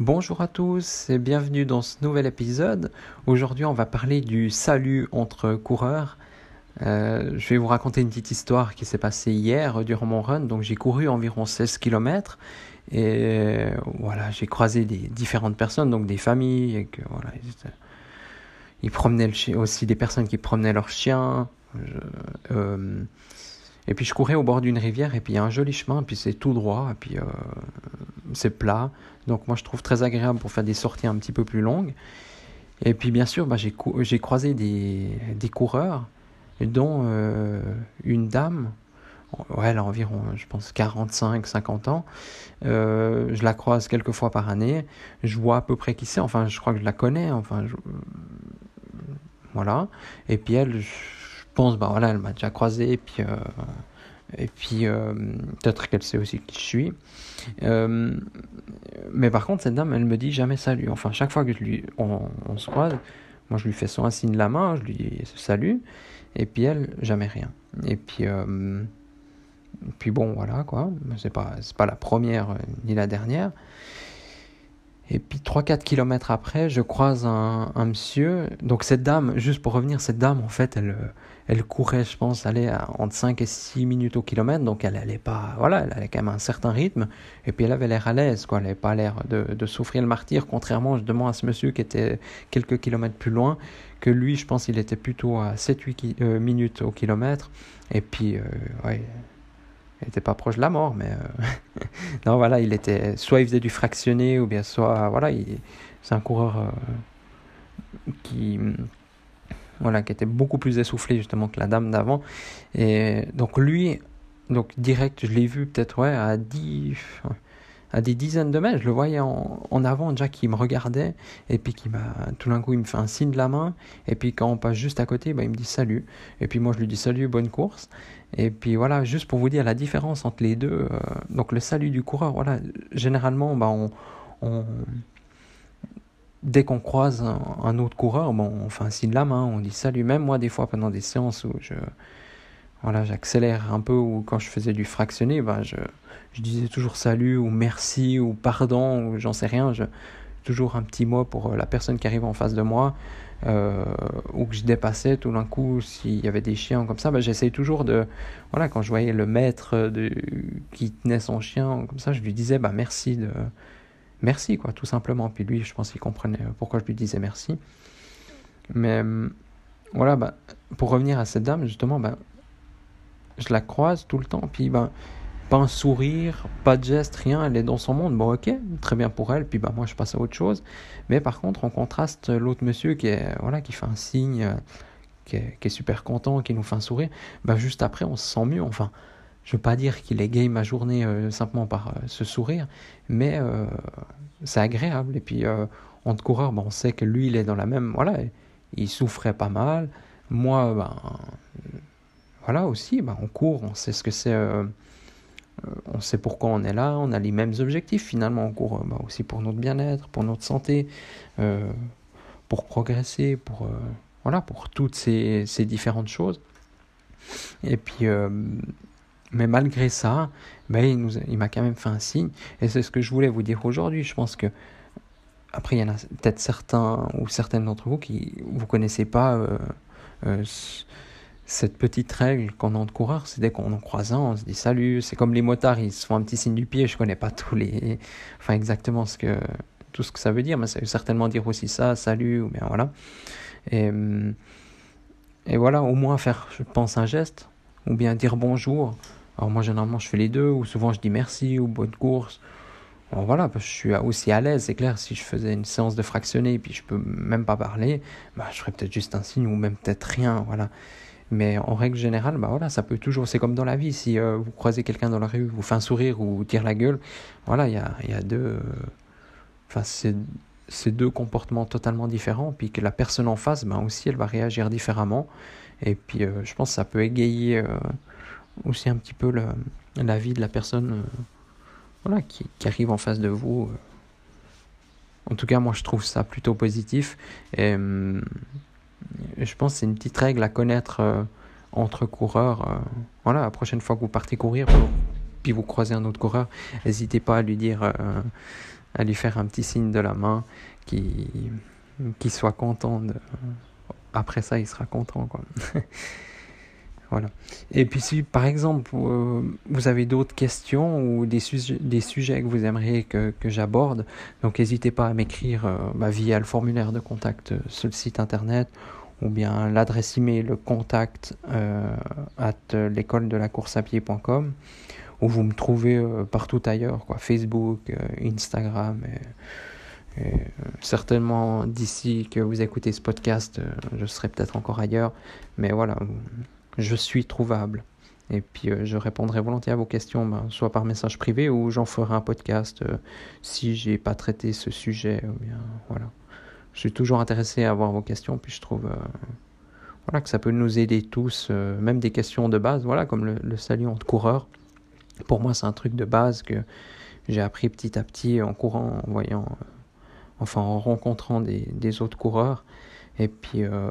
Bonjour à tous et bienvenue dans ce nouvel épisode. Aujourd'hui on va parler du salut entre coureurs. Euh, je vais vous raconter une petite histoire qui s'est passée hier durant mon run. Donc j'ai couru environ 16 km et voilà, j'ai croisé des différentes personnes, donc des familles, et que, voilà, ils, promenaient aussi des personnes qui promenaient leurs chiens. Euh, et puis je courais au bord d'une rivière et puis il y a un joli chemin, puis c'est tout droit, et puis euh, c'est plat. Donc moi je trouve très agréable pour faire des sorties un petit peu plus longues. Et puis bien sûr, bah, j'ai croisé des, des coureurs dont euh, une dame, elle a environ, je pense, 45-50 ans. Euh, je la croise quelques fois par année. Je vois à peu près qui c'est. Enfin, je crois que je la connais. Enfin, voilà. Et puis elle, je pense, bah voilà, elle m'a déjà croisé. Et puis, euh, puis peut-être qu'elle sait aussi qui je suis. mais par contre, cette dame, elle me dit jamais salut. Enfin, chaque fois que je lui, on, se croise, moi, je lui fais son un signe de la main, je lui dis salut. Et puis elle, jamais rien. Et puis, euh, puis bon, voilà quoi. C'est pas, pas la première euh, ni la dernière. Et puis 3-4 kilomètres après, je croise un, monsieur. Donc cette dame, juste pour revenir, cette dame, en fait, elle, courait, je pense, aller entre 5 et 6 minutes au kilomètre. Donc elle allait pas, voilà, elle avait quand même un certain rythme. Et puis elle avait l'air à l'aise, quoi. Elle n'avait pas l'air de, de, souffrir le martyr, contrairement justement à ce monsieur qui était quelques kilomètres plus loin. Que lui, je pense, il était plutôt à 7-8 euh, minutes au kilomètre. Et puis, euh, ouais il n'était pas proche de la mort, mais euh, non, voilà, il était soit il faisait du fractionné ou bien soit voilà, c'est un coureur euh, qui voilà qui était beaucoup plus essoufflé justement que la dame d'avant. Et donc lui donc direct je l'ai vu peut-être ouais à 10 à des dizaines de mètres, je le voyais en, en avant déjà qui me regardait et puis qui m'a tout d'un coup il me fait un signe de la main et puis quand on passe juste à côté bah, il me dit salut. Et puis moi je lui dis salut bonne course. Et puis voilà juste pour vous dire la différence entre les deux euh, donc le salut du coureur voilà généralement bah, on, on dès qu'on croise un, autre coureur bon on fait un signe de la main on dit salut. Même moi des fois pendant des séances où je voilà j'accélère un peu ou quand je faisais du fractionné bah, je je disais toujours salut ou merci ou pardon ou j'en sais rien. Je, toujours un petit mot pour euh, la personne qui arrive en face de moi euh, ou que je dépassais tout d'un coup s'il y avait des chiens comme ça. Ben, J'essayais toujours de... Voilà, quand je voyais le maître de, qui tenait son chien comme ça, je lui disais bah, merci de... Merci, quoi, tout simplement. Puis lui, je pense qu'il comprenait pourquoi je lui disais merci. Mais voilà, bah, pour revenir à cette dame, justement, ben, je la croise tout le temps. Puis ben, pas un sourire, pas de geste, rien, elle est dans son monde. Bon, ok, très bien pour elle, puis bah, moi je passe à autre chose. Mais par contre, on contraste l'autre monsieur qui, est, voilà, qui fait un signe, qui est, super content, qui nous fait un sourire. Bah, juste après, on se sent mieux. Enfin, je veux pas dire qu'il est gay ma journée euh, simplement par euh, ce sourire, mais euh, c'est agréable. Et puis, en coureur, bah, on sait que lui, il est dans la même. Voilà, il souffrait pas mal. Moi, ben, voilà aussi, bah, on court, on sait ce que c'est euh, on sait pourquoi on est là, on a les mêmes objectifs finalement en cours, bah, aussi pour notre bien-être, pour notre santé, euh, pour progresser, pour, euh, voilà, pour toutes ces, différentes choses. Et puis, mais malgré ça, bah, il m'a quand même fait un signe, et c'est ce que je voulais vous dire aujourd'hui. Je pense que, après, il y en a peut-être certains ou certaines d'entre vous qui vous connaissez pas cette petite règle qu'on a de coureur, c'est dès qu'on en croise un, on se dit salut. C'est comme les motards, ils se font un petit signe du pied. Je connais pas tous les, enfin exactement ce que tout ce que ça veut dire, mais ça veut certainement dire aussi ça, salut ou bien voilà. Et, et voilà, au moins faire, je pense, un geste ou bien dire bonjour. Alors moi généralement je fais les deux, ou souvent je dis merci ou bonne course. Bon, voilà, je suis aussi à l'aise, c'est clair, si je faisais une séance de fractionné et puis je peux même pas parler, bah, je ferais peut-être juste un signe ou même peut-être rien, voilà. Mais en règle générale, bah voilà, ça peut toujours. C'est comme dans la vie. Si euh, vous croisez quelqu'un dans la rue, vous fait un sourire ou tire la gueule, voilà, il y a, y a deux. Enfin, c'est c'est deux comportements totalement différents, puis que la personne en face, ben aussi, elle va réagir différemment. Et puis, je pense que ça peut égayer aussi un petit peu le, la vie de la personne voilà, qui, qui, arrive en face de vous. En tout cas, moi, je trouve ça plutôt positif. Et je pense que c'est une petite règle à connaître entre coureurs. voilà, la prochaine fois que vous partez courir, puis vous croisez un autre coureur, n'hésitez pas à lui dire à lui faire un petit signe de la main, qui, soit content. Après ça, il sera content. Quoi. voilà. Et puis si par exemple euh, vous avez d'autres questions ou des, sujets, que vous aimeriez que, que j'aborde, donc n'hésitez pas à m'écrire euh, bah, via le formulaire de contact sur le site internet ou bien l'adresse email contact euh, at l'école de la course à pied.com où vous me trouvez euh, partout ailleurs, quoi, Facebook, euh, Instagram. Euh, certainement d'ici que vous écoutez ce podcast, je serai peut-être encore ailleurs, mais voilà, je suis trouvable. Et puis je répondrai volontiers à vos questions, ben, soit par message privé ou j'en ferai un podcast si j'ai pas traité ce sujet. Ou bien, voilà. Je suis toujours intéressé à avoir vos questions, puis je trouve voilà, que ça peut nous aider tous, même des questions de base, voilà, comme le, salut entre coureurs. Pour moi, c'est un truc de base que j'ai appris petit à petit en courant, en voyant, euh, enfin en rencontrant des autres coureurs. Et puis euh,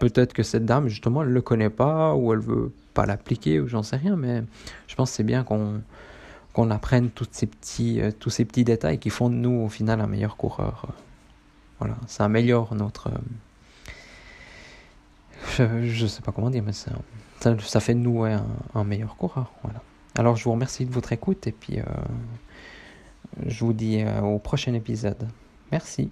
peut-être que cette dame justement elle le connaît pas ou elle veut pas l'appliquer ou j'en sais rien, mais je pense que c'est bien qu'on apprenne tous ces petits euh, tous ces petits détails qui font de nous au final un meilleur coureur. Voilà, ça améliore notre je, ne sais pas comment dire, mais ça, ça, fait de nous un, meilleur coureur. Voilà. Alors je vous remercie de votre écoute et puis euh, je vous dis euh, au prochain épisode. Merci.